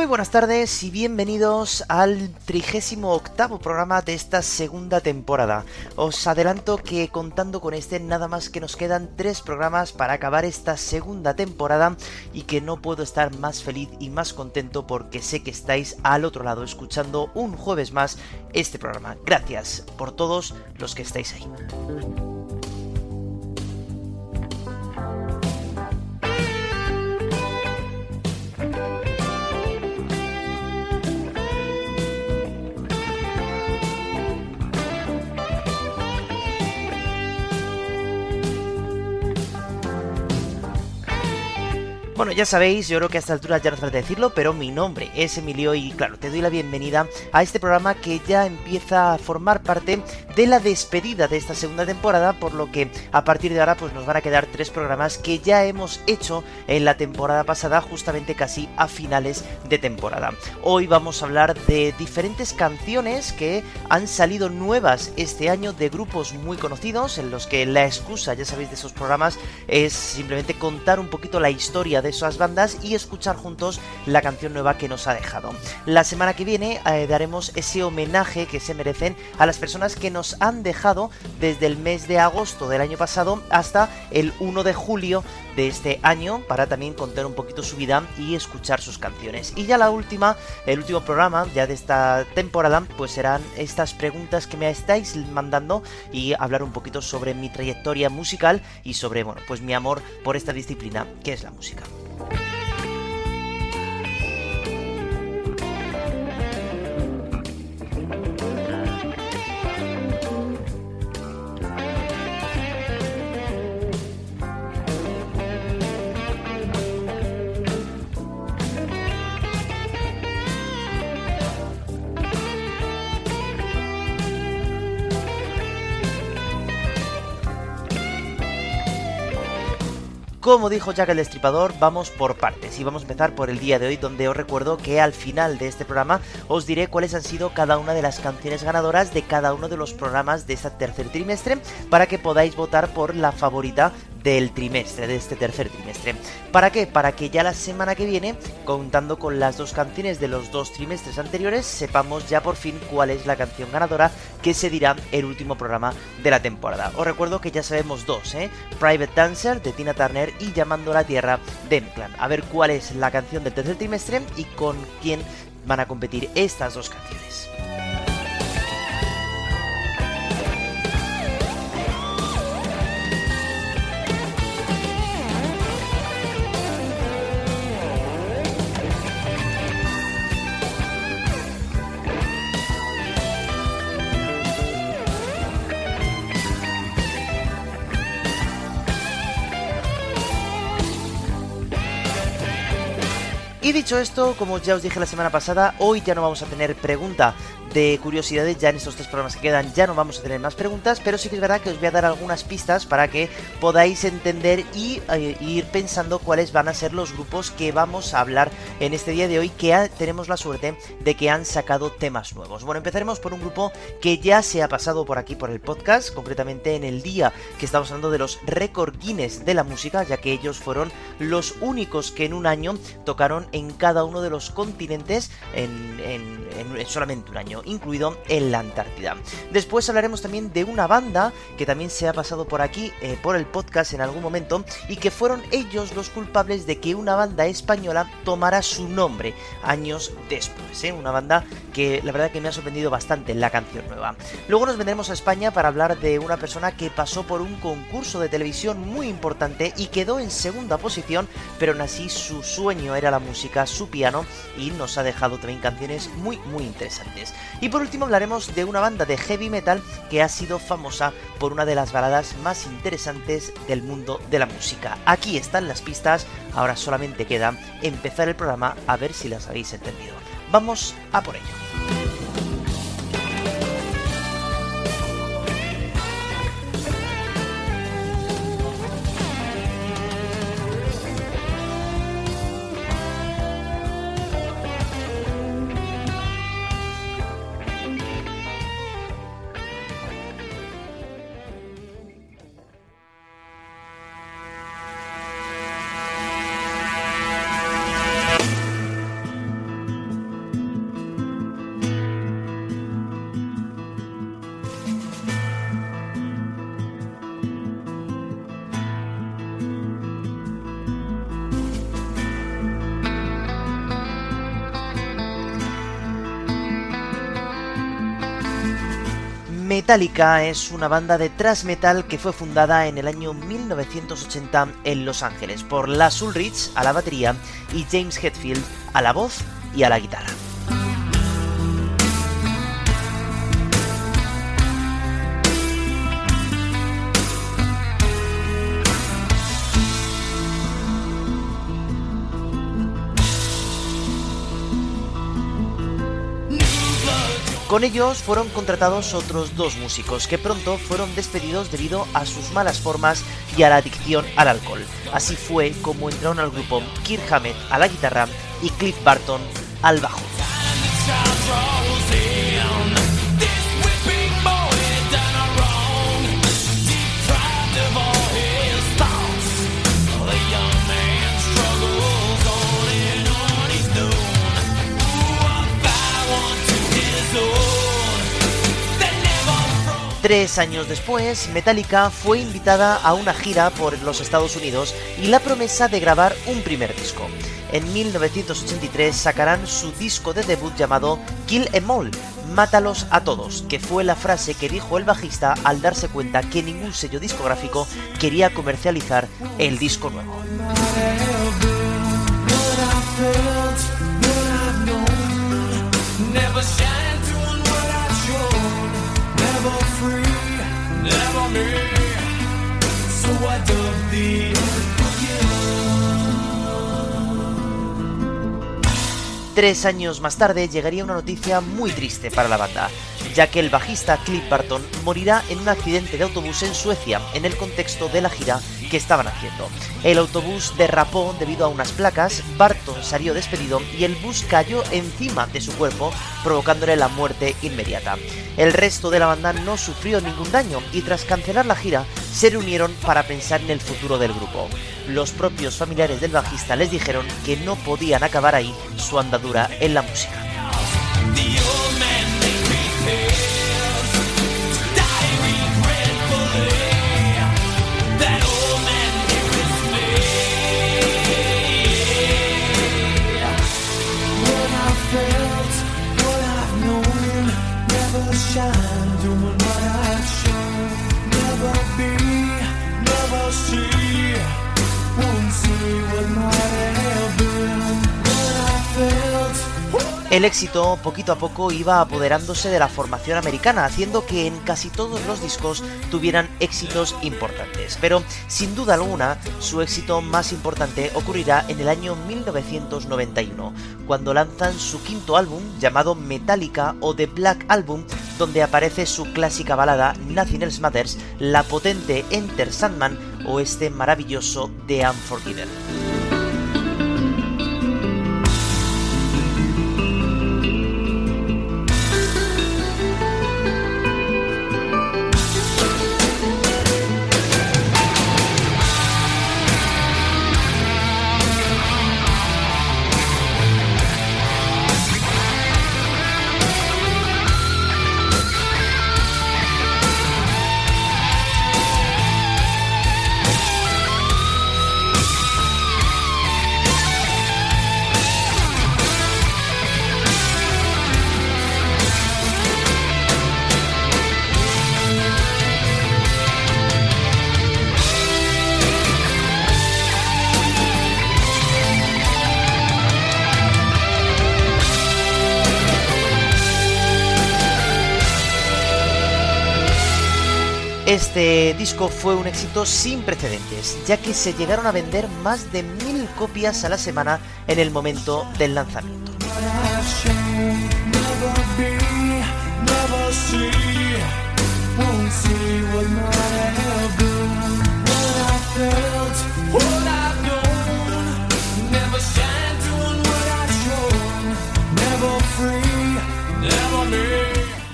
Muy buenas tardes y bienvenidos al 38 programa de esta segunda temporada. Os adelanto que contando con este nada más que nos quedan tres programas para acabar esta segunda temporada y que no puedo estar más feliz y más contento porque sé que estáis al otro lado escuchando un jueves más este programa. Gracias por todos los que estáis ahí. Bueno, ya sabéis, yo creo que a esta altura ya no hace decirlo, pero mi nombre es Emilio y claro, te doy la bienvenida a este programa que ya empieza a formar parte de la despedida de esta segunda temporada, por lo que a partir de ahora pues nos van a quedar tres programas que ya hemos hecho en la temporada pasada, justamente casi a finales de temporada. Hoy vamos a hablar de diferentes canciones que han salido nuevas este año de grupos muy conocidos, en los que la excusa, ya sabéis, de esos programas es simplemente contar un poquito la historia de esas bandas y escuchar juntos la canción nueva que nos ha dejado. La semana que viene eh, daremos ese homenaje que se merecen a las personas que nos han dejado desde el mes de agosto del año pasado hasta el 1 de julio de este año para también contar un poquito su vida y escuchar sus canciones. Y ya la última, el último programa ya de esta temporada, pues serán estas preguntas que me estáis mandando y hablar un poquito sobre mi trayectoria musical y sobre, bueno, pues mi amor por esta disciplina que es la música. Como dijo Jack el Destripador, vamos por partes y vamos a empezar por el día de hoy donde os recuerdo que al final de este programa os diré cuáles han sido cada una de las canciones ganadoras de cada uno de los programas de este tercer trimestre para que podáis votar por la favorita del trimestre, de este tercer trimestre. ¿Para qué? Para que ya la semana que viene, contando con las dos canciones de los dos trimestres anteriores, sepamos ya por fin cuál es la canción ganadora que se dirá el último programa de la temporada. Os recuerdo que ya sabemos dos, ¿eh? Private Dancer de Tina Turner y Llamando a la Tierra de M-Clan. A ver cuál es la canción del tercer trimestre y con quién van a competir estas dos canciones. Dicho esto, como ya os dije la semana pasada, hoy ya no vamos a tener pregunta de curiosidades, ya en estos tres programas que quedan ya no vamos a tener más preguntas, pero sí que es verdad que os voy a dar algunas pistas para que podáis entender y eh, ir pensando cuáles van a ser los grupos que vamos a hablar en este día de hoy, que tenemos la suerte de que han sacado temas nuevos. Bueno, empezaremos por un grupo que ya se ha pasado por aquí por el podcast, concretamente en el día que estamos hablando de los récord de la música, ya que ellos fueron los únicos que en un año tocaron en cada uno de los continentes en, en- en- en solamente un año. Incluido en la Antártida. Después hablaremos también de una banda que también se ha pasado por aquí, eh, por el podcast en algún momento, y que fueron ellos los culpables de que una banda española tomara su nombre años después. ¿eh? Una banda que la verdad que me ha sorprendido bastante la canción nueva. Luego nos vendremos a España para hablar de una persona que pasó por un concurso de televisión muy importante y quedó en segunda posición, pero aún así su sueño era la música, su piano, y nos ha dejado también canciones muy muy interesantes. Y por último hablaremos de una banda de heavy metal que ha sido famosa por una de las baladas más interesantes del mundo de la música. Aquí están las pistas, ahora solamente queda empezar el programa a ver si las habéis entendido. Vamos a por ello. Metallica es una banda de thrash metal que fue fundada en el año 1980 en Los Ángeles por Lars Ulrich a la batería y James Hetfield a la voz y a la guitarra. Con ellos fueron contratados otros dos músicos que pronto fueron despedidos debido a sus malas formas y a la adicción al alcohol. Así fue como entraron al grupo Kirk Hammett a la guitarra y Cliff Barton al bajo. Tres años después, Metallica fue invitada a una gira por los Estados Unidos y la promesa de grabar un primer disco. En 1983 sacarán su disco de debut llamado Kill Em All, Mátalos a todos, que fue la frase que dijo el bajista al darse cuenta que ningún sello discográfico quería comercializar el disco nuevo. Tres años más tarde llegaría una noticia muy triste para la banda, ya que el bajista Cliff Barton morirá en un accidente de autobús en Suecia en el contexto de la gira que estaban haciendo. El autobús derrapó debido a unas placas, Barton salió despedido y el bus cayó encima de su cuerpo, provocándole la muerte inmediata. El resto de la banda no sufrió ningún daño y tras cancelar la gira se reunieron para pensar en el futuro del grupo. Los propios familiares del bajista les dijeron que no podían acabar ahí su andadura en la música. El éxito poquito a poco iba apoderándose de la formación americana, haciendo que en casi todos los discos tuvieran éxitos importantes. Pero sin duda alguna, su éxito más importante ocurrirá en el año 1991, cuando lanzan su quinto álbum llamado Metallica o The Black Album, donde aparece su clásica balada Nothing Else Matters, la potente Enter Sandman o este maravilloso The Unforgiven. Este disco fue un éxito sin precedentes, ya que se llegaron a vender más de mil copias a la semana en el momento del lanzamiento.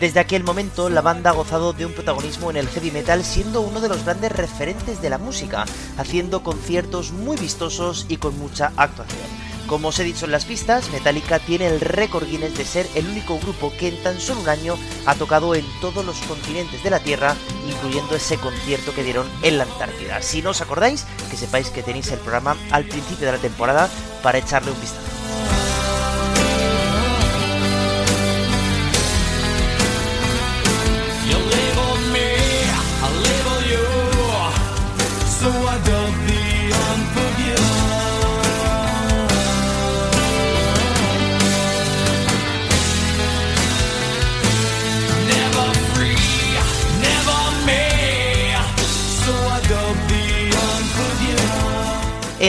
Desde aquel momento, la banda ha gozado de un protagonismo en el heavy metal, siendo uno de los grandes referentes de la música, haciendo conciertos muy vistosos y con mucha actuación. Como os he dicho en las pistas, Metallica tiene el récord Guinness de ser el único grupo que en tan solo un año ha tocado en todos los continentes de la Tierra, incluyendo ese concierto que dieron en la Antártida. Si no os acordáis, que sepáis que tenéis el programa al principio de la temporada para echarle un vistazo.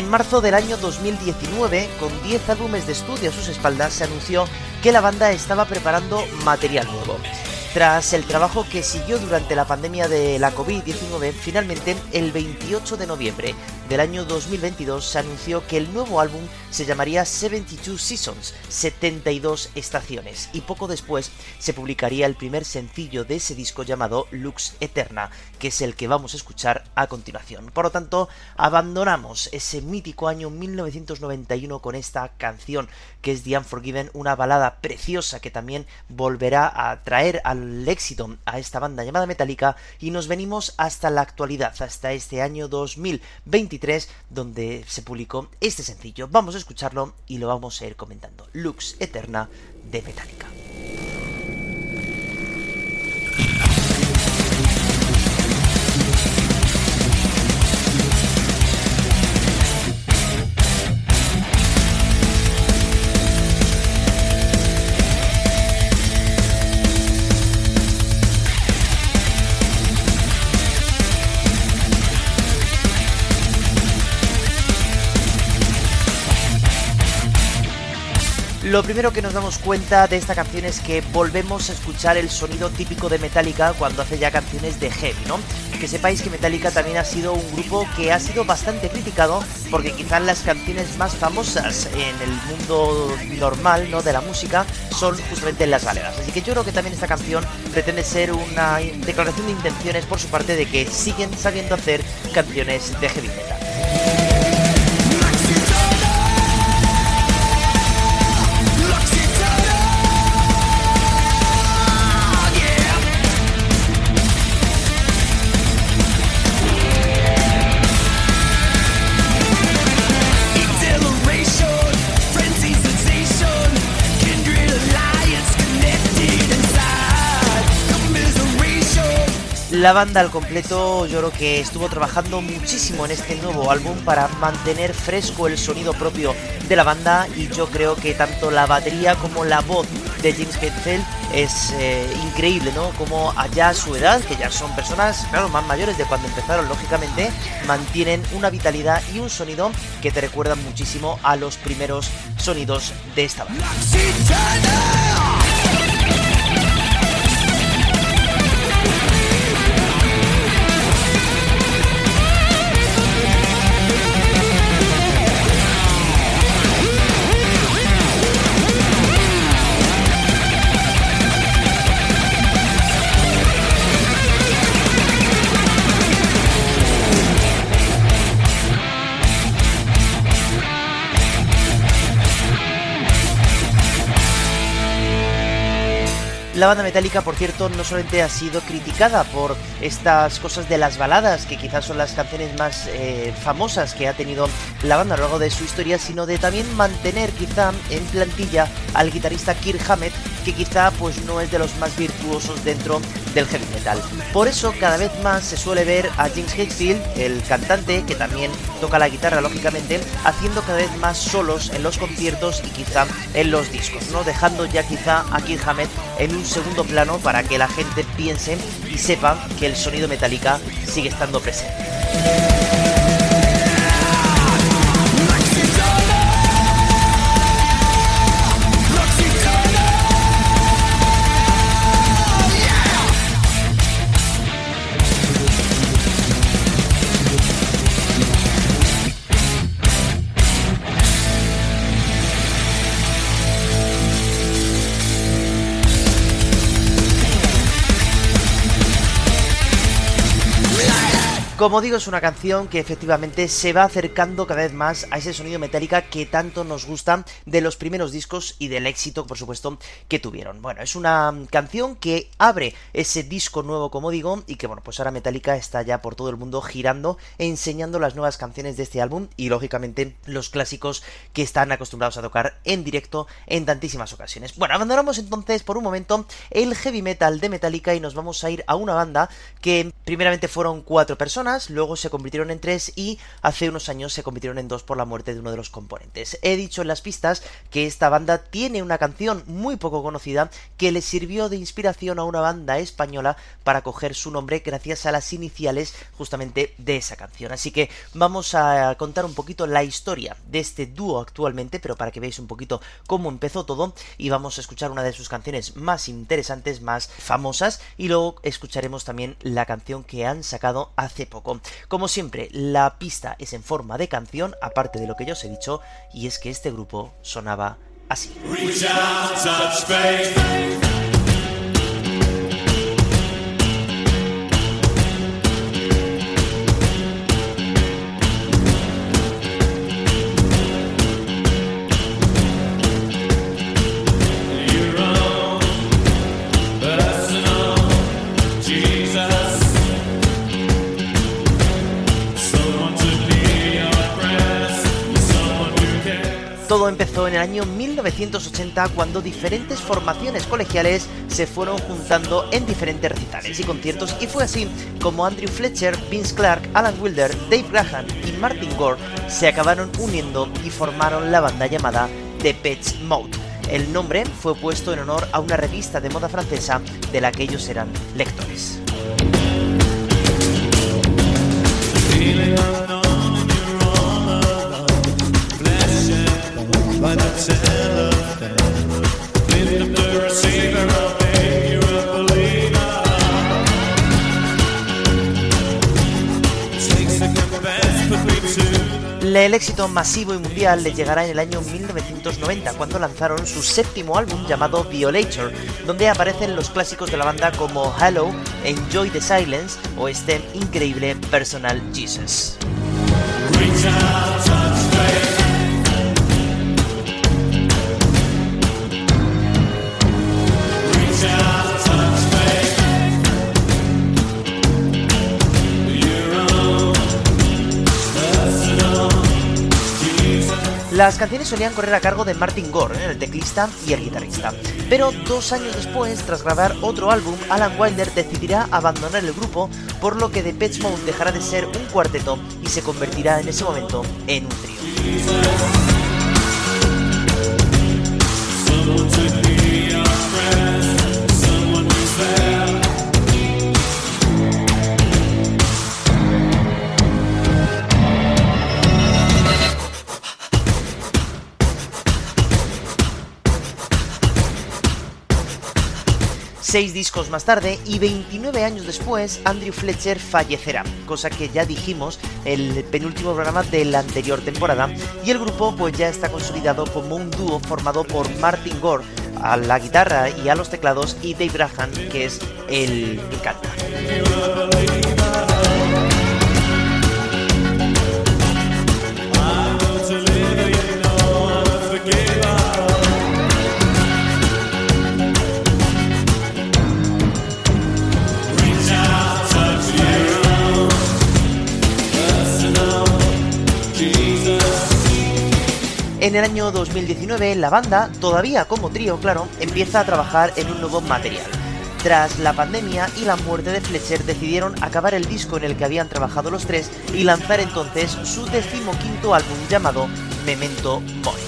En marzo del año 2019, con 10 álbumes de estudio a sus espaldas, se anunció que la banda estaba preparando material nuevo. Tras el trabajo que siguió durante la pandemia de la COVID-19, finalmente el 28 de noviembre del año 2022 se anunció que el nuevo álbum se llamaría 72 Seasons, 72 estaciones, y poco después se publicaría el primer sencillo de ese disco llamado Lux Eterna, que es el que vamos a escuchar a continuación. Por lo tanto, abandonamos ese mítico año 1991 con esta canción que es The Unforgiven, una balada preciosa que también volverá a traer al éxito a esta banda llamada Metallica y nos venimos hasta la actualidad, hasta este año 2023 donde se publicó este sencillo. Vamos a escucharlo y lo vamos a ir comentando. Lux Eterna de Metallica. Lo primero que nos damos cuenta de esta canción es que volvemos a escuchar el sonido típico de Metallica cuando hace ya canciones de heavy, ¿no? Que sepáis que Metallica también ha sido un grupo que ha sido bastante criticado porque quizás las canciones más famosas en el mundo normal, ¿no? De la música son justamente las galeras. Así que yo creo que también esta canción pretende ser una declaración de intenciones por su parte de que siguen sabiendo hacer canciones de heavy metal. La banda al completo yo creo que estuvo trabajando muchísimo en este nuevo álbum para mantener fresco el sonido propio de la banda y yo creo que tanto la batería como la voz de James Hetfield es eh, increíble, ¿no? Como allá su edad, que ya son personas, claro, más mayores de cuando empezaron, lógicamente, mantienen una vitalidad y un sonido que te recuerdan muchísimo a los primeros sonidos de esta banda. La banda metálica, por cierto, no solamente ha sido criticada por estas cosas de las baladas, que quizás son las canciones más eh, famosas que ha tenido la banda a lo largo de su historia, sino de también mantener quizá en plantilla al guitarrista Kirk Hammett, que quizá pues no es de los más virtuosos dentro del heavy metal. Por eso cada vez más se suele ver a James Hetfield, el cantante que también toca la guitarra lógicamente, haciendo cada vez más solos en los conciertos y quizá en los discos, ¿no? Dejando ya quizá a Kirk Hammett en un segundo plano para que la gente piense y sepa que el sonido Metallica sigue estando presente. Como digo, es una canción que efectivamente se va acercando cada vez más a ese sonido metálica que tanto nos gusta de los primeros discos y del éxito, por supuesto, que tuvieron. Bueno, es una canción que abre ese disco nuevo, como digo, y que bueno, pues ahora Metallica está ya por todo el mundo girando, enseñando las nuevas canciones de este álbum y lógicamente los clásicos que están acostumbrados a tocar en directo en tantísimas ocasiones. Bueno, abandonamos entonces por un momento el heavy metal de Metallica y nos vamos a ir a una banda que primeramente fueron cuatro personas, luego se convirtieron en tres y hace unos años se convirtieron en dos por la muerte de uno de los componentes. He dicho en las pistas que esta banda tiene una canción muy poco conocida que le sirvió de inspiración a una banda española para coger su nombre gracias a las iniciales justamente de esa canción. Así que vamos a contar un poquito la historia de este dúo actualmente, pero para que veáis un poquito cómo empezó todo y vamos a escuchar una de sus canciones más interesantes, más famosas y luego escucharemos también la canción que han sacado hace poco como siempre, la pista es en forma de canción, aparte de lo que yo os he dicho, y es que este grupo sonaba así. Empezó en el año 1980 cuando diferentes formaciones colegiales se fueron juntando en diferentes recitales y conciertos y fue así como Andrew Fletcher, Vince Clark, Alan Wilder, Dave Graham y Martin Gore se acabaron uniendo y formaron la banda llamada The Pets Mode. El nombre fue puesto en honor a una revista de moda francesa de la que ellos eran lectores. El éxito masivo y mundial le llegará en el año 1990 cuando lanzaron su séptimo álbum llamado Violator, donde aparecen los clásicos de la banda como Hello, Enjoy the Silence o este increíble Personal Jesus. Las canciones solían correr a cargo de Martin Gore, ¿eh? el teclista y el guitarrista. Pero dos años después, tras grabar otro álbum, Alan Wilder decidirá abandonar el grupo, por lo que The Pets Mode dejará de ser un cuarteto y se convertirá en ese momento en un trío. Seis discos más tarde y 29 años después, Andrew Fletcher fallecerá, cosa que ya dijimos el penúltimo programa de la anterior temporada, y el grupo pues ya está consolidado como un dúo formado por Martin Gore a la guitarra y a los teclados y Dave Graham, que es el que canta. En el año 2019 la banda, todavía como trío claro, empieza a trabajar en un nuevo material. Tras la pandemia y la muerte de Fletcher decidieron acabar el disco en el que habían trabajado los tres y lanzar entonces su decimoquinto álbum llamado Memento Mori.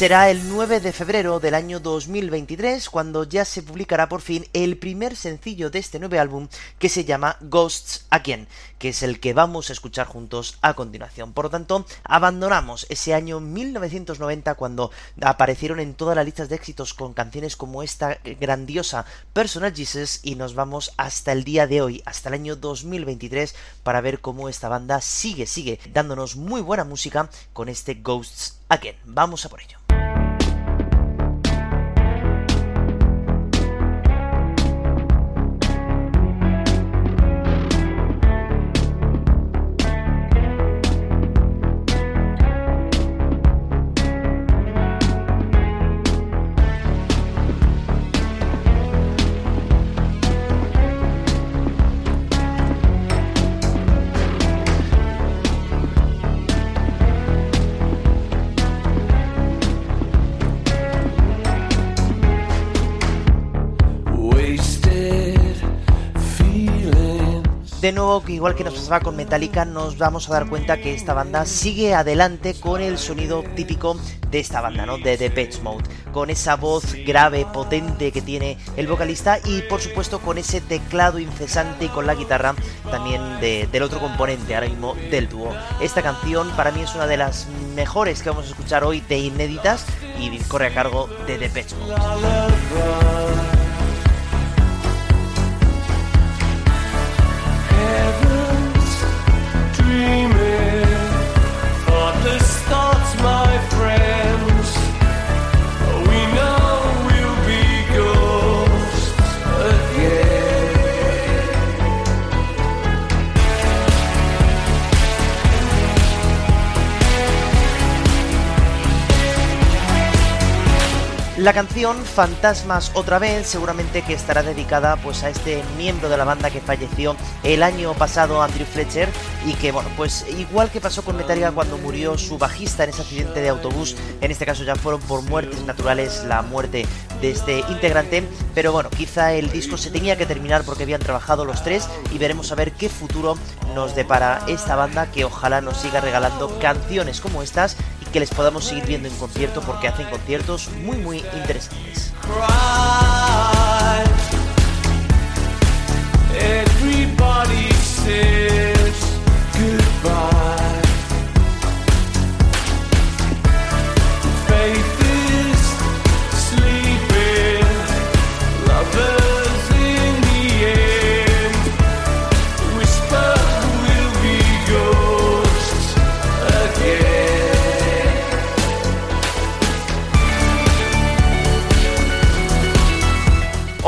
Será el 9 de febrero del año 2023 cuando ya se publicará por fin el primer sencillo de este nuevo álbum que se llama Ghosts Again, que es el que vamos a escuchar juntos a continuación. Por lo tanto, abandonamos ese año 1990 cuando aparecieron en todas las listas de éxitos con canciones como esta grandiosa Personal Jesus y nos vamos hasta el día de hoy, hasta el año 2023 para ver cómo esta banda sigue, sigue dándonos muy buena música con este Ghosts Again. Vamos a por ello. De nuevo, igual que nos pasaba con Metallica, nos vamos a dar cuenta que esta banda sigue adelante con el sonido típico de esta banda, ¿no? De Depeche Mode, con esa voz grave, potente que tiene el vocalista y por supuesto con ese teclado incesante y con la guitarra también del otro componente ahora mismo del dúo. Esta canción para mí es una de las mejores que vamos a escuchar hoy de inéditas y corre a cargo de Depeche Mode. La canción Fantasmas otra vez seguramente que estará dedicada pues a este miembro de la banda que falleció el año pasado, Andrew Fletcher, y que bueno, pues igual que pasó con Metallica cuando murió su bajista en ese accidente de autobús, en este caso ya fueron por muertes naturales la muerte de este integrante, pero bueno, quizá el disco se tenía que terminar porque habían trabajado los tres y veremos a ver qué futuro nos depara esta banda que ojalá nos siga regalando canciones como estas que les podamos seguir viendo en concierto porque hacen conciertos muy muy interesantes.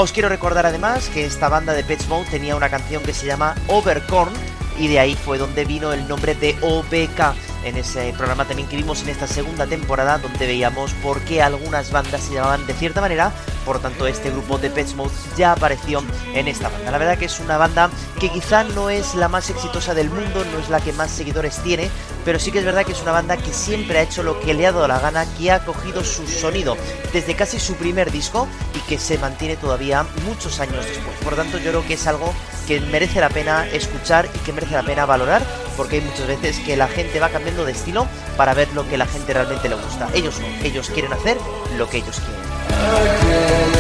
Os quiero recordar además que esta banda de Pets Mode tenía una canción que se llama Overcorn y de ahí fue donde vino el nombre de OBK en ese programa también que vimos en esta segunda temporada donde veíamos por qué algunas bandas se llamaban de cierta manera, por tanto este grupo de Pet Mode ya apareció en esta banda. La verdad que es una banda que quizá no es la más exitosa del mundo, no es la que más seguidores tiene, pero sí que es verdad que es una banda que siempre ha hecho lo que le ha dado la gana, que ha cogido su sonido desde casi su primer disco y que se mantiene todavía muchos años después. Por tanto yo creo que es algo merece la pena escuchar y que merece la pena valorar, porque hay muchas veces que la gente va cambiando de estilo para ver lo que la gente realmente le gusta. Ellos no, ellos quieren hacer lo que ellos quieren.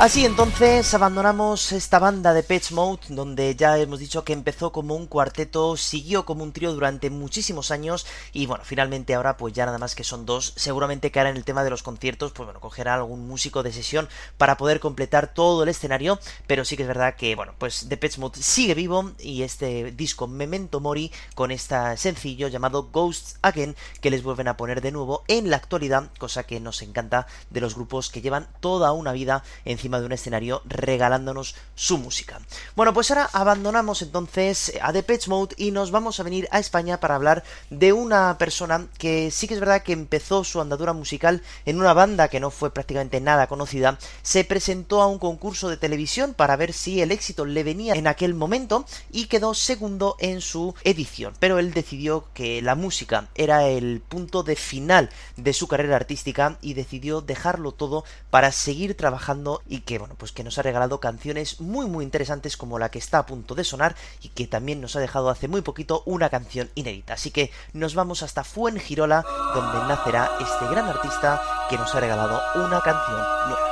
Así entonces abandonamos esta banda de Pets Mode, donde ya hemos dicho que empezó como un cuarteto, siguió como un trío durante muchísimos años y bueno, finalmente ahora pues ya nada más que son dos, seguramente que ahora en el tema de los conciertos pues bueno, cogerá algún músico de sesión para poder completar todo el escenario, pero sí que es verdad que bueno, pues The Pets Mode sigue vivo y este disco Memento Mori con este sencillo llamado Ghosts Again que les vuelven a poner de nuevo en la actualidad, cosa que nos encanta de los grupos que llevan toda una vida encima de un escenario regalándonos su música. Bueno, pues ahora abandonamos entonces a The Pitch Mode y nos vamos a venir a España para hablar de una persona que sí que es verdad que empezó su andadura musical en una banda que no fue prácticamente nada conocida, se presentó a un concurso de televisión para ver si el éxito le venía en aquel momento y quedó segundo en su edición, pero él decidió que la música era el punto de final de su carrera artística y decidió dejarlo todo para seguir trabajando y que bueno, pues que nos ha regalado canciones muy muy interesantes como la que está a punto de sonar y que también nos ha dejado hace muy poquito una canción inédita. Así que nos vamos hasta Fuengirola donde nacerá este gran artista que nos ha regalado una canción nueva.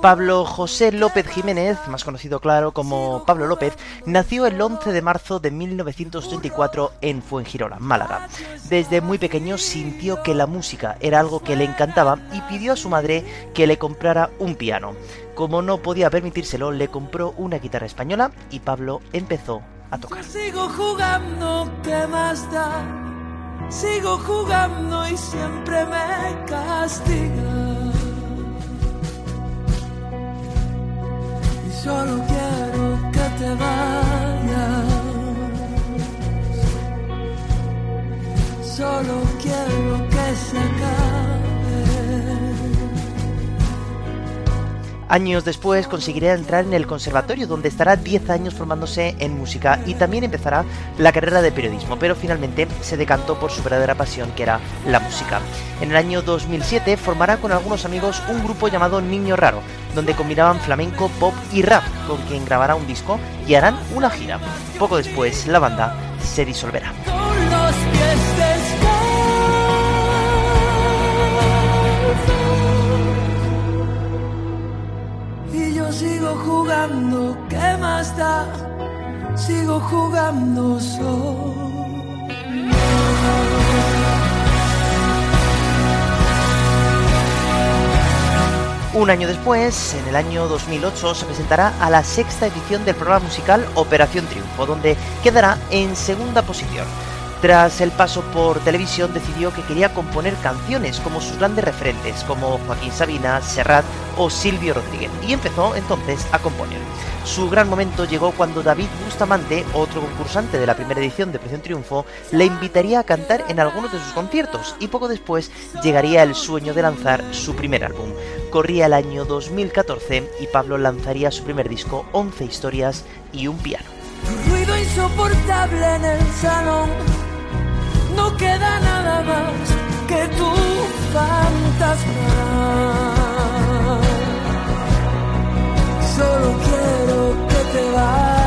Pablo José López Jiménez, más conocido claro como Pablo López, nació el 11 de marzo de 1984 en Fuengirola, Málaga. Desde muy pequeño sintió que la música era algo que le encantaba y pidió a su madre que le comprara un piano. Como no podía permitírselo, le compró una guitarra española y Pablo empezó Sigo jugando, ¿qué más da? Sigo jugando y siempre me castiga. Solo quiero que te vayas. Solo quiero que se acabe. Años después conseguirá entrar en el conservatorio, donde estará 10 años formándose en música y también empezará la carrera de periodismo, pero finalmente se decantó por su verdadera pasión, que era la música. En el año 2007 formará con algunos amigos un grupo llamado Niño Raro, donde combinaban flamenco, pop y rap, con quien grabará un disco y harán una gira. Poco después, la banda se disolverá. ¿Qué más da? Sigo jugando solo. Un año después, en el año 2008, se presentará a la sexta edición del programa musical Operación Triunfo, donde quedará en segunda posición. Tras el paso por televisión decidió que quería componer canciones como sus grandes referentes, como Joaquín Sabina, Serrat o Silvio Rodríguez, y empezó entonces a componer. Su gran momento llegó cuando David Bustamante, otro concursante de la primera edición de Operación Triunfo, le invitaría a cantar en algunos de sus conciertos y poco después llegaría el sueño de lanzar su primer álbum. Corría el año 2014 y Pablo lanzaría su primer disco, 11 historias y un piano. Ruido insoportable en el salón. No queda nada más que tu fantasma. Solo quiero que te vayas.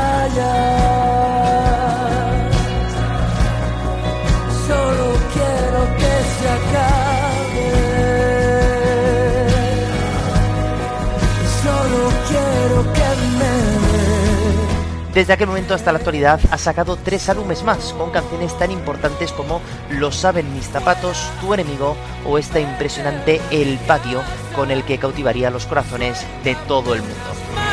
Desde aquel momento hasta la actualidad ha sacado tres álbumes más, con canciones tan importantes como Lo saben mis zapatos, Tu enemigo o esta impresionante El patio, con el que cautivaría los corazones de todo el mundo.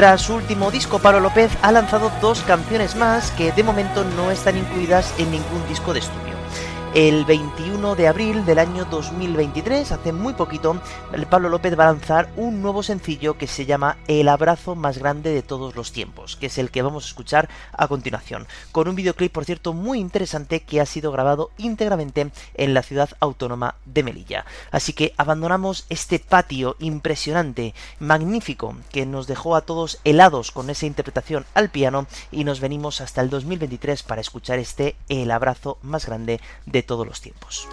Tras su último disco, Pablo López ha lanzado dos canciones más que de momento no están incluidas en ningún disco de estudio. El 21 de abril del año 2023, hace muy poquito, Pablo López va a lanzar un nuevo sencillo que se llama El abrazo más grande de todos los tiempos, que es el que vamos a escuchar a continuación, con un videoclip, por cierto, muy interesante que ha sido grabado íntegramente en la ciudad autónoma de Melilla. Así que abandonamos este patio impresionante, magnífico, que nos dejó a todos helados con esa interpretación al piano y nos venimos hasta el 2023 para escuchar este El abrazo más grande de todos los tiempos.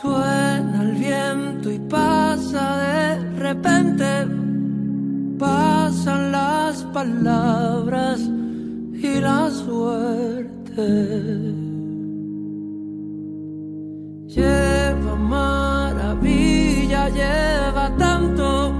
Suena el viento y pasa de repente, pasan las palabras y la suerte. Lleva maravilla, lleva tanto,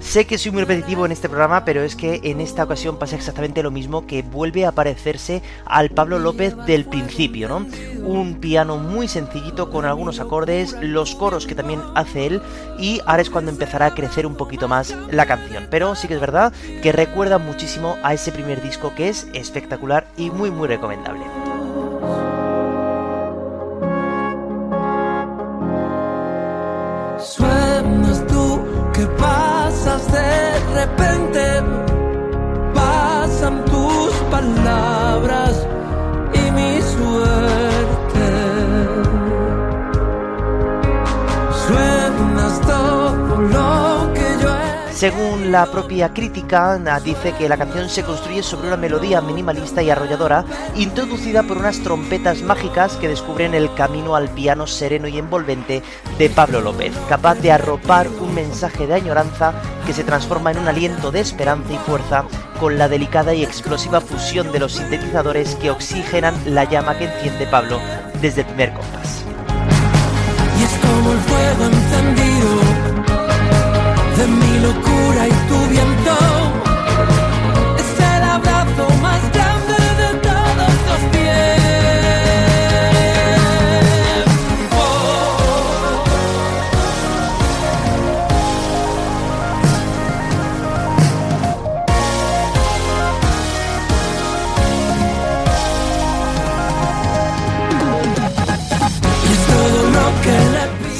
Sé que soy muy repetitivo en este programa, pero es que en esta ocasión pasa exactamente lo mismo que vuelve a parecerse al Pablo López del principio, ¿no? Un piano muy sencillito con algunos acordes, los coros que también hace él y ahora es cuando empezará a crecer un poquito más la canción. Pero sí que es verdad que recuerda muchísimo a ese primer disco que es espectacular y muy muy recomendable. Pasas de repente, pasan tus palabras y mi suerte. Suenas todo lo Según la propia crítica, dice que la canción se construye sobre una melodía minimalista y arrolladora, introducida por unas trompetas mágicas que descubren el camino al piano sereno y envolvente de Pablo López, capaz de arropar un mensaje de añoranza que se transforma en un aliento de esperanza y fuerza con la delicada y explosiva fusión de los sintetizadores que oxigenan la llama que enciende Pablo desde el primer compás. Y es como el fuego mi locura y tu viento.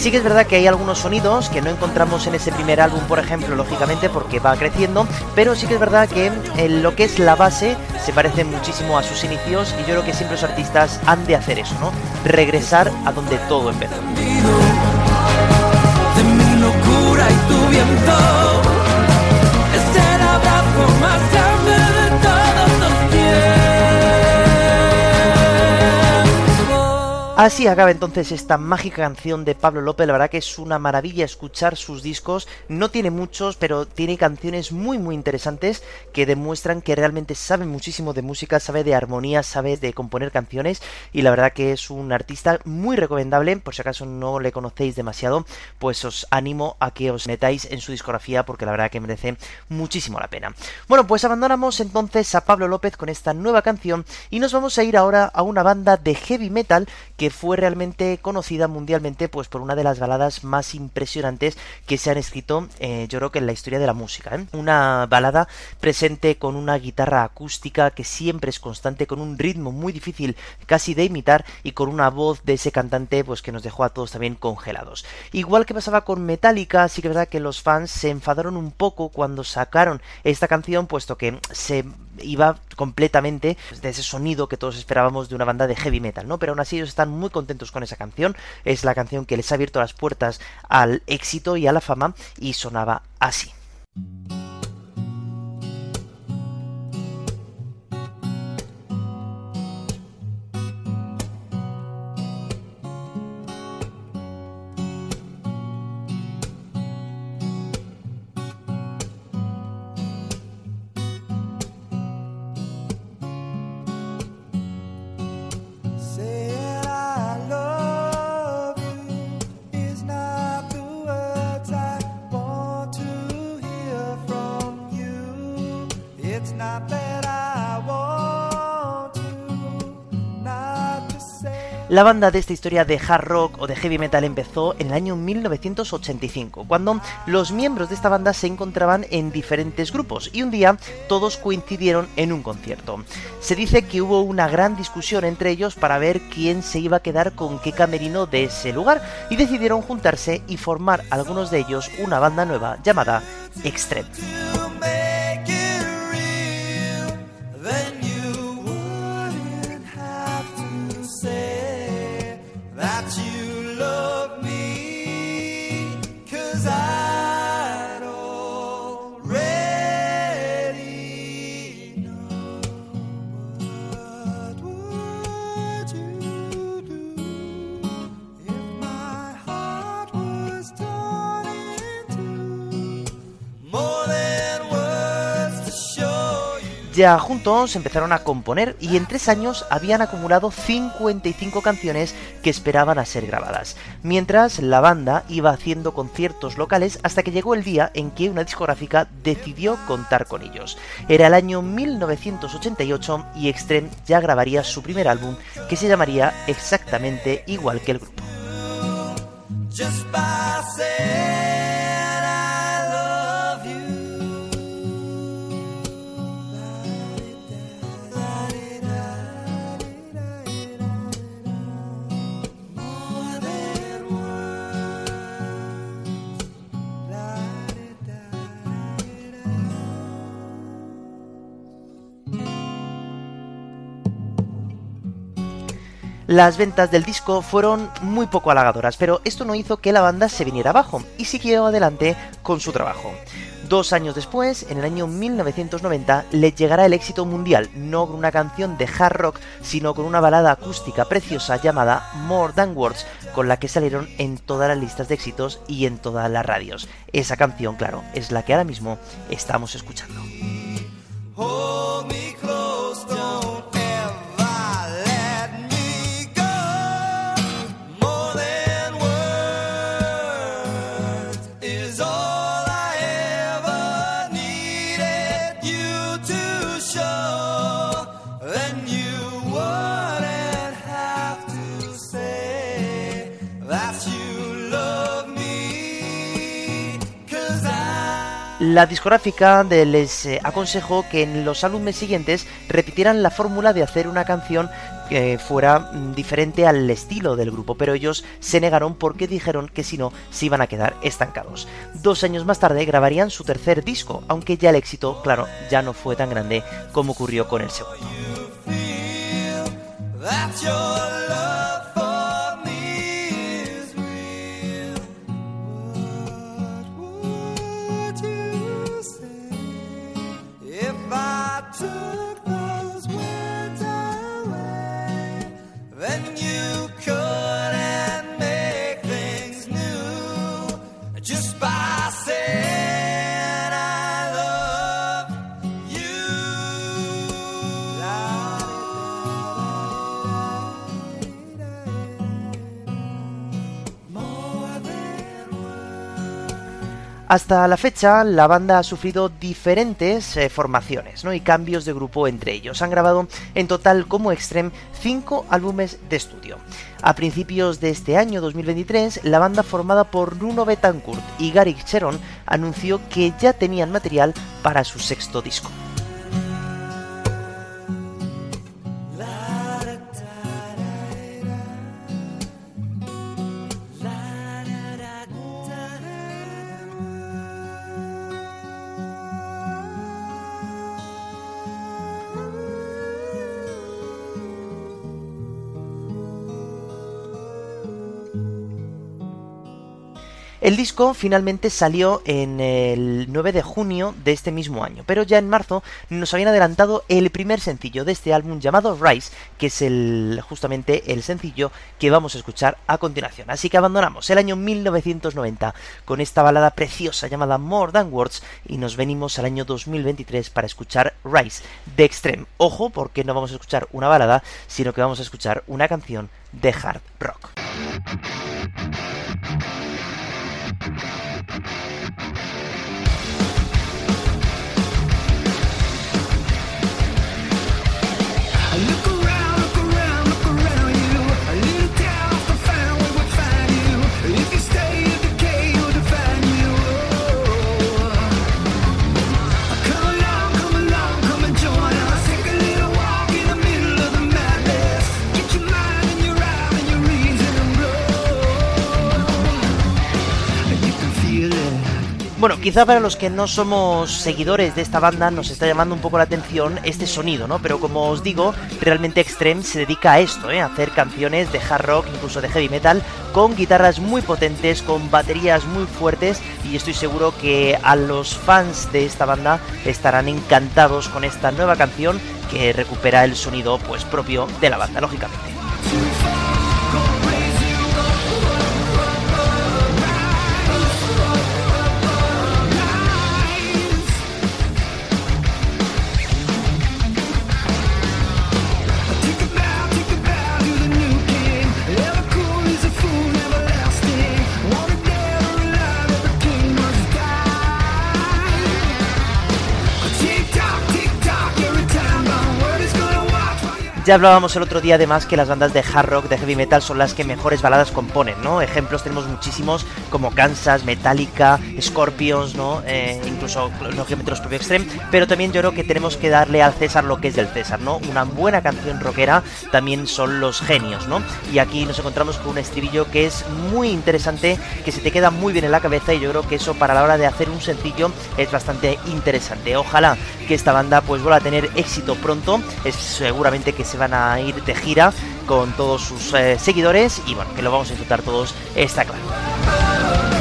Sí que es verdad que hay algunos sonidos que no encontramos en ese primer álbum, por ejemplo, lógicamente porque va creciendo, pero sí que es verdad que en lo que es la base se parece muchísimo a sus inicios y yo creo que siempre los artistas han de hacer eso, ¿no? Regresar a donde todo empezó. Así acaba entonces esta mágica canción de Pablo López. La verdad que es una maravilla escuchar sus discos. No tiene muchos, pero tiene canciones muy muy interesantes que demuestran que realmente sabe muchísimo de música, sabe de armonía, sabe de componer canciones. Y la verdad que es un artista muy recomendable. Por si acaso no le conocéis demasiado, pues os animo a que os metáis en su discografía porque la verdad que merece muchísimo la pena. Bueno, pues abandonamos entonces a Pablo López con esta nueva canción y nos vamos a ir ahora a una banda de heavy metal que fue realmente conocida mundialmente pues por una de las baladas más impresionantes que se han escrito eh, yo creo que en la historia de la música ¿eh? una balada presente con una guitarra acústica que siempre es constante con un ritmo muy difícil casi de imitar y con una voz de ese cantante pues que nos dejó a todos también congelados igual que pasaba con Metallica sí que es verdad que los fans se enfadaron un poco cuando sacaron esta canción puesto que se iba completamente de ese sonido que todos esperábamos de una banda de heavy metal, ¿no? Pero aún así ellos están muy contentos con esa canción. Es la canción que les ha abierto las puertas al éxito y a la fama y sonaba así. La banda de esta historia de hard rock o de heavy metal empezó en el año 1985, cuando los miembros de esta banda se encontraban en diferentes grupos y un día todos coincidieron en un concierto. Se dice que hubo una gran discusión entre ellos para ver quién se iba a quedar con qué camerino de ese lugar y decidieron juntarse y formar algunos de ellos una banda nueva llamada Extreme. Ya juntos empezaron a componer y en tres años habían acumulado 55 canciones que esperaban a ser grabadas, mientras la banda iba haciendo conciertos locales hasta que llegó el día en que una discográfica decidió contar con ellos. Era el año 1988 y Extreme ya grabaría su primer álbum que se llamaría exactamente igual que el grupo. Las ventas del disco fueron muy poco halagadoras, pero esto no hizo que la banda se viniera abajo y siguió adelante con su trabajo. Dos años después, en el año 1990, les llegará el éxito mundial, no con una canción de hard rock, sino con una balada acústica preciosa llamada More Than Words, con la que salieron en todas las listas de éxitos y en todas las radios. Esa canción, claro, es la que ahora mismo estamos escuchando. La discográfica les eh, aconsejó que en los álbumes siguientes repitieran la fórmula de hacer una canción que fuera mm, diferente al estilo del grupo, pero ellos se negaron porque dijeron que si no se iban a quedar estancados. Dos años más tarde grabarían su tercer disco, aunque ya el éxito, claro, ya no fue tan grande como ocurrió con el segundo. I took Hasta la fecha, la banda ha sufrido diferentes eh, formaciones ¿no? y cambios de grupo entre ellos. Han grabado en total como Extreme 5 álbumes de estudio. A principios de este año 2023, la banda formada por Nuno Betancourt y Gary Cheron anunció que ya tenían material para su sexto disco. El disco finalmente salió en el 9 de junio de este mismo año, pero ya en marzo nos habían adelantado el primer sencillo de este álbum llamado Rise, que es el justamente el sencillo que vamos a escuchar a continuación. Así que abandonamos el año 1990 con esta balada preciosa llamada More Than Words y nos venimos al año 2023 para escuchar Rise de Extreme. Ojo, porque no vamos a escuchar una balada, sino que vamos a escuchar una canción de hard rock. Bueno, quizá para los que no somos seguidores de esta banda nos está llamando un poco la atención este sonido, ¿no? Pero como os digo, realmente Extreme se dedica a esto, ¿eh? A hacer canciones de hard rock, incluso de heavy metal, con guitarras muy potentes, con baterías muy fuertes y estoy seguro que a los fans de esta banda estarán encantados con esta nueva canción que recupera el sonido pues propio de la banda, lógicamente. Ya hablábamos el otro día además que las bandas de hard rock, de heavy metal son las que mejores baladas componen, ¿no? Ejemplos tenemos muchísimos como Kansas, Metallica, Scorpions, ¿no? Eh, incluso lógicamente los propios Extreme, pero también yo creo que tenemos que darle al César lo que es del César, ¿no? Una buena canción rockera también son los genios, ¿no? Y aquí nos encontramos con un estribillo que es muy interesante, que se te queda muy bien en la cabeza y yo creo que eso para la hora de hacer un sencillo es bastante interesante. Ojalá que esta banda pues vuelva a tener éxito pronto, es seguramente que se van a ir de gira con todos sus eh, seguidores y bueno, que lo vamos a disfrutar todos, está claro.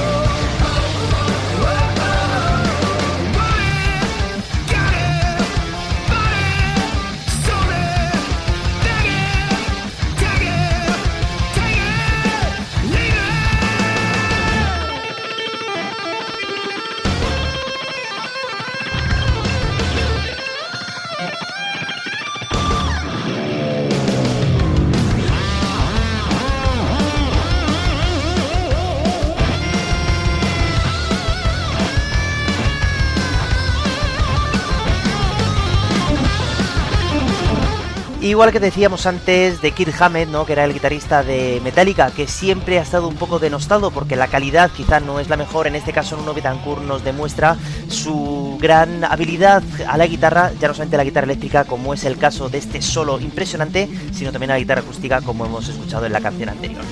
Igual que decíamos antes de Kirk Hammett, ¿no? que era el guitarrista de Metallica, que siempre ha estado un poco denostado porque la calidad quizá no es la mejor. En este caso, Nuno Betancourt nos demuestra su gran habilidad a la guitarra, ya no solamente a la guitarra eléctrica, como es el caso de este solo impresionante, sino también a la guitarra acústica, como hemos escuchado en la canción anterior.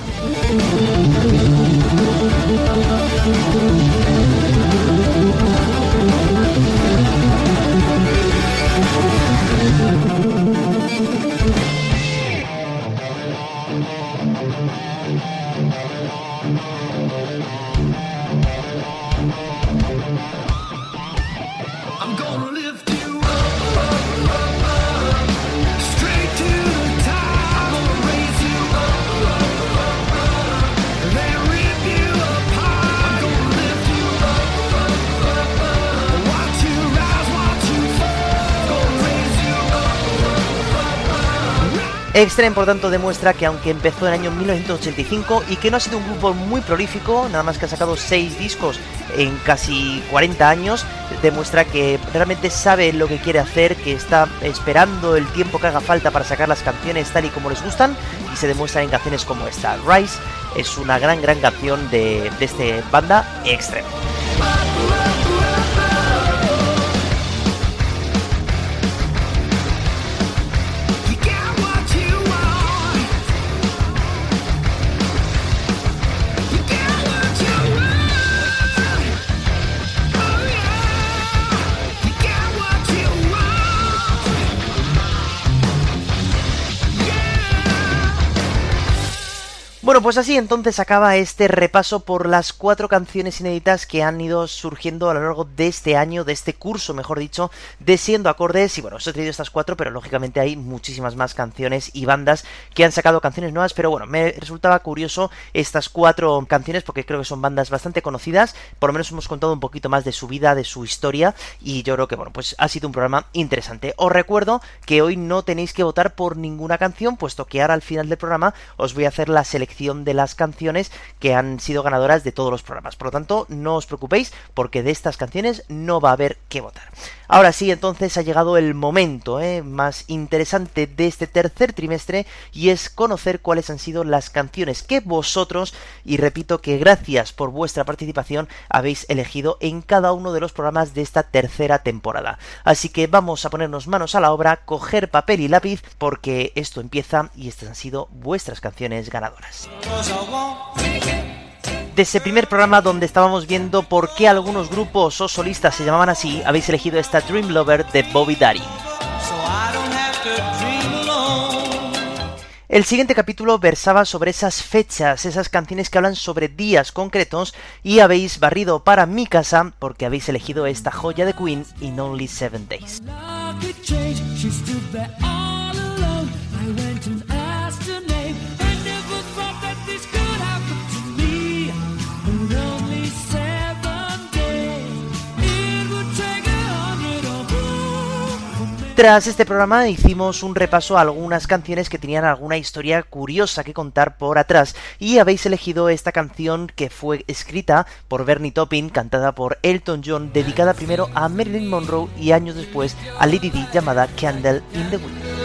Extreme, por tanto, demuestra que aunque empezó en el año 1985 y que no ha sido un grupo muy prolífico, nada más que ha sacado 6 discos en casi 40 años, demuestra que realmente sabe lo que quiere hacer, que está esperando el tiempo que haga falta para sacar las canciones tal y como les gustan, y se demuestra en canciones como esta. Rise es una gran, gran canción de, de este banda Extreme. Bueno, pues así entonces acaba este repaso por las cuatro canciones inéditas que han ido surgiendo a lo largo de este año, de este curso, mejor dicho, de Siendo Acordes. Y bueno, os he traído estas cuatro, pero lógicamente hay muchísimas más canciones y bandas que han sacado canciones nuevas. Pero bueno, me resultaba curioso estas cuatro canciones porque creo que son bandas bastante conocidas. Por lo menos hemos contado un poquito más de su vida, de su historia. Y yo creo que, bueno, pues ha sido un programa interesante. Os recuerdo que hoy no tenéis que votar por ninguna canción, puesto que ahora al final del programa os voy a hacer la selección de las canciones que han sido ganadoras de todos los programas. Por lo tanto, no os preocupéis porque de estas canciones no va a haber que votar. Ahora sí, entonces ha llegado el momento ¿eh? más interesante de este tercer trimestre y es conocer cuáles han sido las canciones que vosotros, y repito que gracias por vuestra participación, habéis elegido en cada uno de los programas de esta tercera temporada. Así que vamos a ponernos manos a la obra, coger papel y lápiz porque esto empieza y estas han sido vuestras canciones ganadoras. De ese primer programa donde estábamos viendo por qué algunos grupos o solistas se llamaban así, habéis elegido esta Dream Lover de Bobby Darin. El siguiente capítulo versaba sobre esas fechas, esas canciones que hablan sobre días concretos y habéis barrido para mi casa porque habéis elegido esta joya de Queen in Only Seven Days. Tras este programa hicimos un repaso a algunas canciones que tenían alguna historia curiosa que contar por atrás y habéis elegido esta canción que fue escrita por Bernie Taupin, cantada por Elton John, dedicada primero a Marilyn Monroe y años después a Lady Di llamada Candle in the Wind.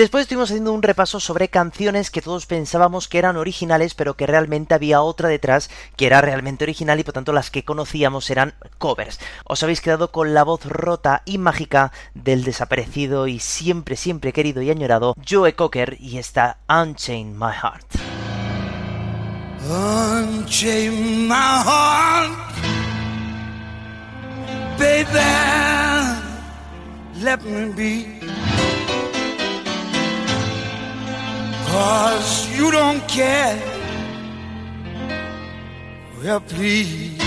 Después estuvimos haciendo un repaso sobre canciones que todos pensábamos que eran originales, pero que realmente había otra detrás que era realmente original y por tanto las que conocíamos eran covers. Os habéis quedado con la voz rota y mágica del desaparecido y siempre, siempre querido y añorado Joe Cocker y esta Unchain My Heart. Unchain my heart, baby. Let me be. Cause you don't care. Well, please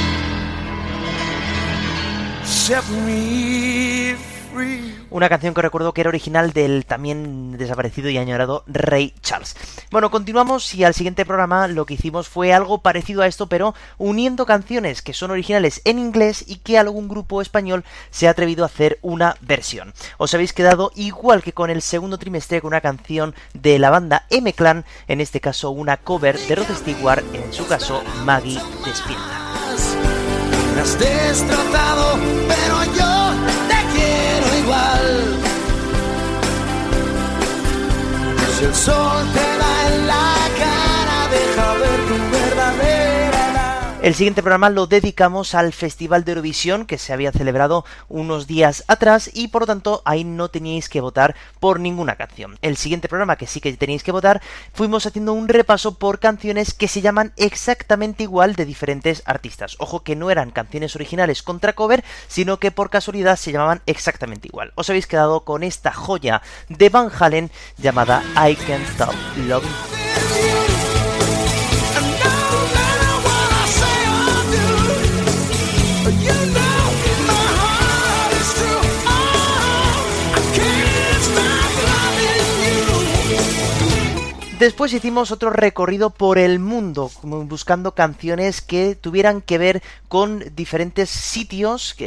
set me free. Una canción que recuerdo que era original del también desaparecido y añorado Ray Charles. Bueno, continuamos y al siguiente programa lo que hicimos fue algo parecido a esto, pero uniendo canciones que son originales en inglés y que algún grupo español se ha atrevido a hacer una versión. Os habéis quedado igual que con el segundo trimestre con una canción de la banda M-Clan, en este caso una cover de Rod Stewart, en su caso Maggie Despierta. Has El sol te da en la cara, deja ver tu. El siguiente programa lo dedicamos al Festival de Eurovisión que se había celebrado unos días atrás y por lo tanto ahí no teníais que votar por ninguna canción. El siguiente programa que sí que tenéis que votar fuimos haciendo un repaso por canciones que se llaman exactamente igual de diferentes artistas. Ojo que no eran canciones originales contra cover, sino que por casualidad se llamaban exactamente igual. Os habéis quedado con esta joya de Van Halen llamada I Can't Stop Loving Después hicimos otro recorrido por el mundo, buscando canciones que tuvieran que ver con diferentes sitios,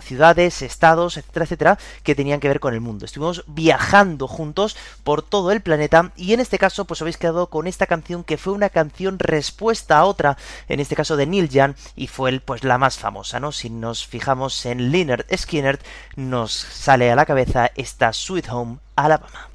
ciudades, estados, etcétera, etcétera, que tenían que ver con el mundo. Estuvimos viajando juntos por todo el planeta y en este caso pues habéis quedado con esta canción que fue una canción respuesta a otra, en este caso de Neil Young, y fue pues la más famosa, ¿no? Si nos fijamos en Leonard Skinner, nos sale a la cabeza esta Sweet Home Alabama.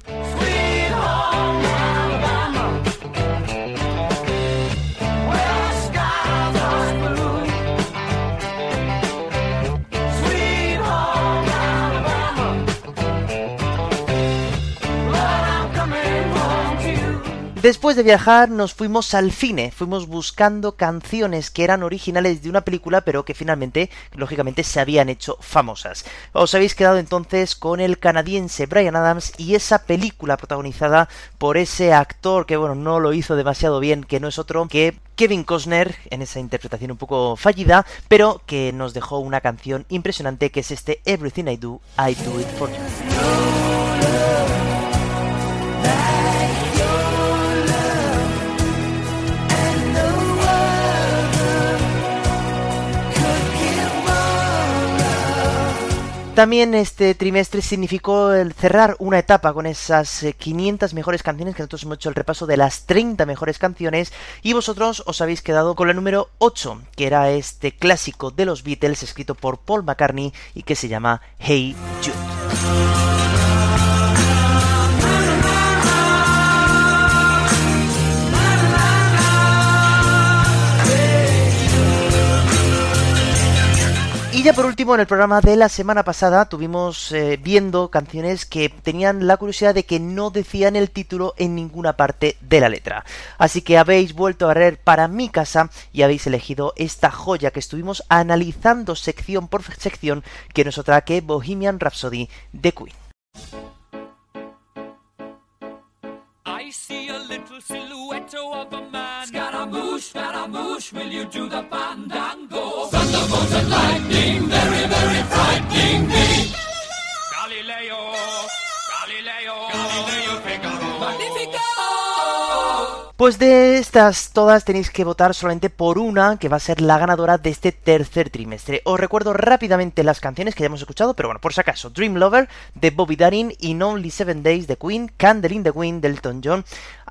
Después de viajar nos fuimos al cine, fuimos buscando canciones que eran originales de una película pero que finalmente, lógicamente, se habían hecho famosas. Os habéis quedado entonces con el canadiense Brian Adams y esa película protagonizada por ese actor que, bueno, no lo hizo demasiado bien, que no es otro que Kevin Costner, en esa interpretación un poco fallida, pero que nos dejó una canción impresionante que es este Everything I Do, I Do It For You. También este trimestre significó el cerrar una etapa con esas eh, 500 mejores canciones que nosotros hemos hecho el repaso de las 30 mejores canciones y vosotros os habéis quedado con la número 8, que era este clásico de los Beatles escrito por Paul McCartney y que se llama Hey Jude. Y ya por último, en el programa de la semana pasada tuvimos eh, viendo canciones que tenían la curiosidad de que no decían el título en ninguna parte de la letra. Así que habéis vuelto a ver para mi casa y habéis elegido esta joya que estuvimos analizando sección por sección, que no es otra que Bohemian Rhapsody de Queen. Scaramouche, Scaramouche, will you do the fandango? Thunderbolt and lightning, very, very frightening me. Galileo, Galileo, Galileo Figaro. Magnifico! Pues de estas todas tenéis que votar solamente por una, que va a ser la ganadora de este tercer trimestre. Os recuerdo rápidamente las canciones que ya hemos escuchado, pero bueno, por si acaso, Dream Lover de Bobby Darin, In Only Seven Days de Queen, Candle in the Wind de Elton John,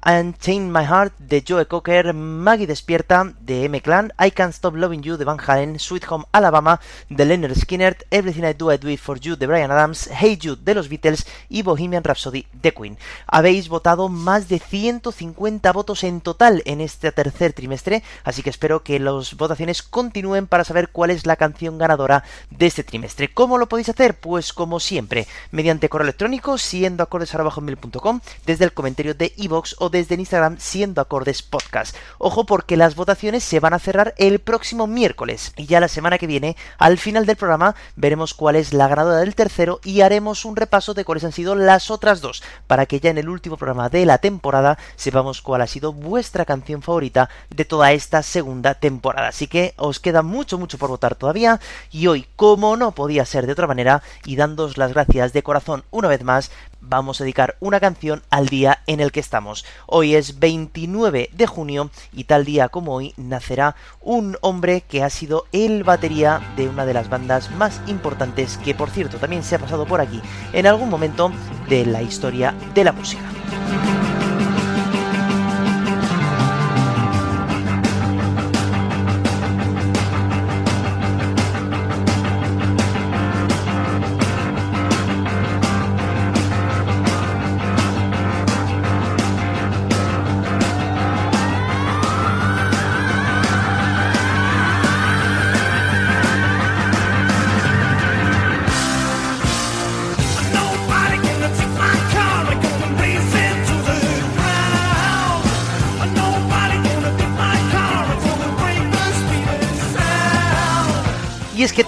Unchain My Heart de Joe Cocker, Maggie Despierta de M-Clan, I Can't Stop Loving You de Van Halen, Sweet Home Alabama de Leonard Skinner, Everything I Do I Do It For You de Brian Adams, Hey Jude de los Beatles y Bohemian Rhapsody de Queen. Habéis votado más de 150 votos en total en este tercer trimestre, así que espero que las votaciones continúen para saber cuál es la canción ganadora de este trimestre. ¿Cómo lo podéis hacer? Pues como siempre, mediante correo electrónico siendo acordes.com, desde el comentario de iVoox o desde Instagram siendo acordes podcast. Ojo porque las votaciones se van a cerrar el próximo miércoles y ya la semana que viene, al final del programa, veremos cuál es la ganadora del tercero y haremos un repaso de cuáles han sido las otras dos, para que ya en el último programa de la temporada sepamos cuál ha sido vuestra canción favorita de toda esta segunda temporada. Así que os queda mucho, mucho por votar todavía y hoy, como no podía ser de otra manera, y dándos las gracias de corazón una vez más, vamos a dedicar una canción al día en el que estamos. Hoy es 29 de junio y tal día como hoy nacerá un hombre que ha sido el batería de una de las bandas más importantes que por cierto también se ha pasado por aquí en algún momento de la historia de la música.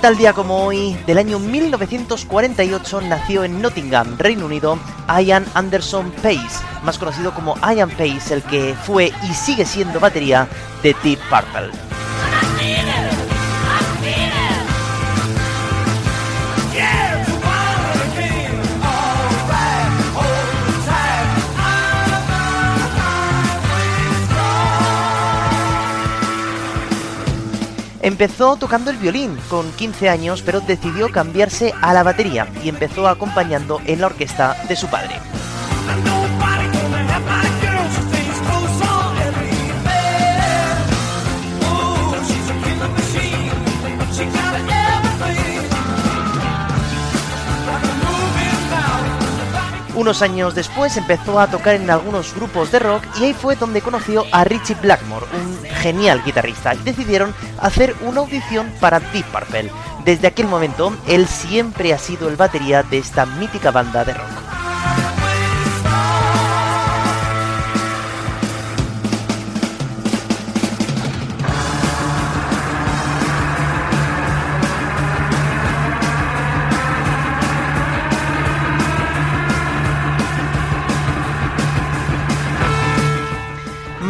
Tal día como hoy, del año 1948, nació en Nottingham, Reino Unido, Ian Anderson Pace, más conocido como Ian Pace, el que fue y sigue siendo batería de Deep Purple. Empezó tocando el violín con 15 años, pero decidió cambiarse a la batería y empezó acompañando en la orquesta de su padre. Unos años después empezó a tocar en algunos grupos de rock y ahí fue donde conoció a Richie Blackmore, un genial guitarrista, y decidieron hacer una audición para Deep Purple. Desde aquel momento, él siempre ha sido el batería de esta mítica banda de rock.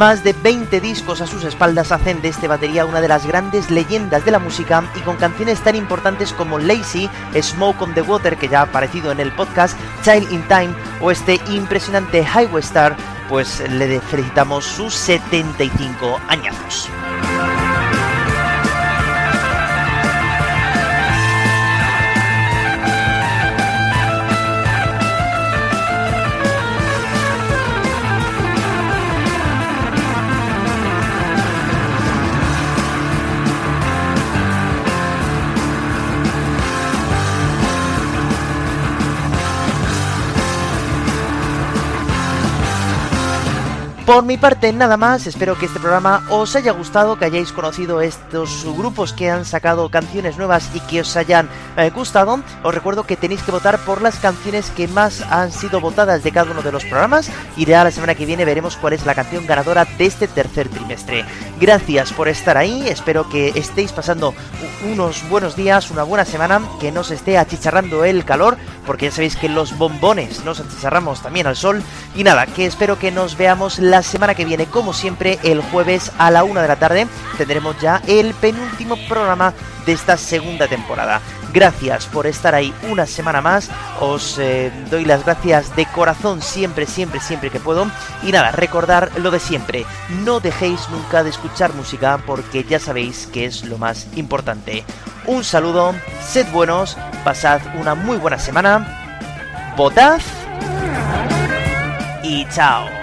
Más de 20 discos a sus espaldas hacen de este batería una de las grandes leyendas de la música y con canciones tan importantes como Lazy, Smoke on the Water que ya ha aparecido en el podcast, Child in Time o este impresionante Highway Star, pues le felicitamos sus 75 añazos. Por mi parte, nada más, espero que este programa os haya gustado, que hayáis conocido estos grupos que han sacado canciones nuevas y que os hayan eh, gustado. Os recuerdo que tenéis que votar por las canciones que más han sido votadas de cada uno de los programas y ya la semana que viene veremos cuál es la canción ganadora de este tercer trimestre. Gracias por estar ahí, espero que estéis pasando unos buenos días, una buena semana, que no se esté achicharrando el calor, porque ya sabéis que los bombones nos achicharramos también al sol. Y nada, que espero que nos veamos la semana que viene, como siempre, el jueves a la una de la tarde. Tendremos ya el penúltimo programa de esta segunda temporada. Gracias por estar ahí una semana más. Os eh, doy las gracias de corazón siempre, siempre, siempre que puedo. Y nada, recordar lo de siempre. No dejéis nunca de escuchar música porque ya sabéis que es lo más importante. Un saludo, sed buenos, pasad una muy buena semana. Votad y chao.